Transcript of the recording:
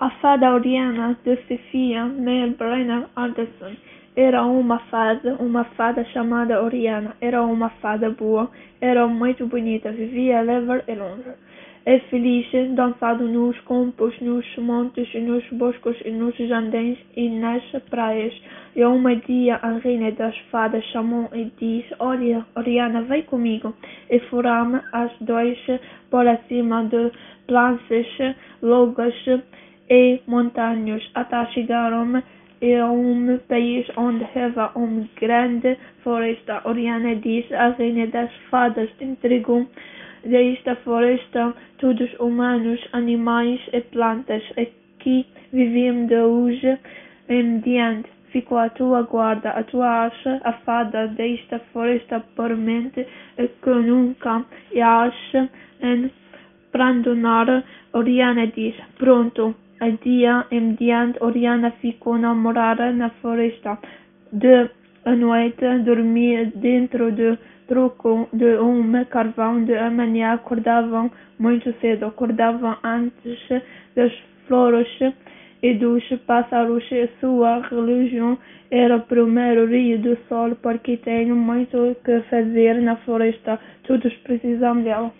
A fada Oriana de Sofia Meyer Brenner Anderson era uma fada, uma fada chamada Oriana. Era uma fada boa, era muito bonita, vivia livre e longe. É feliz, dançado nos campos, nos montes, nos bosques e nos jardins e nas praias. E um dia a reina das fadas chamou e disse, olha, Oriana, vem comigo. E foram as dois por cima de plantas, logos, e montanhas até chegaram a um país onde havia uma grande floresta. Oriana disse a rainha das fadas entregou desta floresta todos humanos, animais e plantas. Aqui viviam de hoje em diante. Ficou a tua guarda, a tua acha, a fada desta floresta permanente que nunca acha em abandonar. Oriana disse, pronto, a dia em diante, Oriana ficou namorada na floresta. De noite, dormia dentro do troco de um carvão. De manhã, acordavam muito cedo. Acordavam antes das flores e dos pássaros. Sua religião era primeiro rio do sol, porque tem muito que fazer na floresta. Todos precisam dela.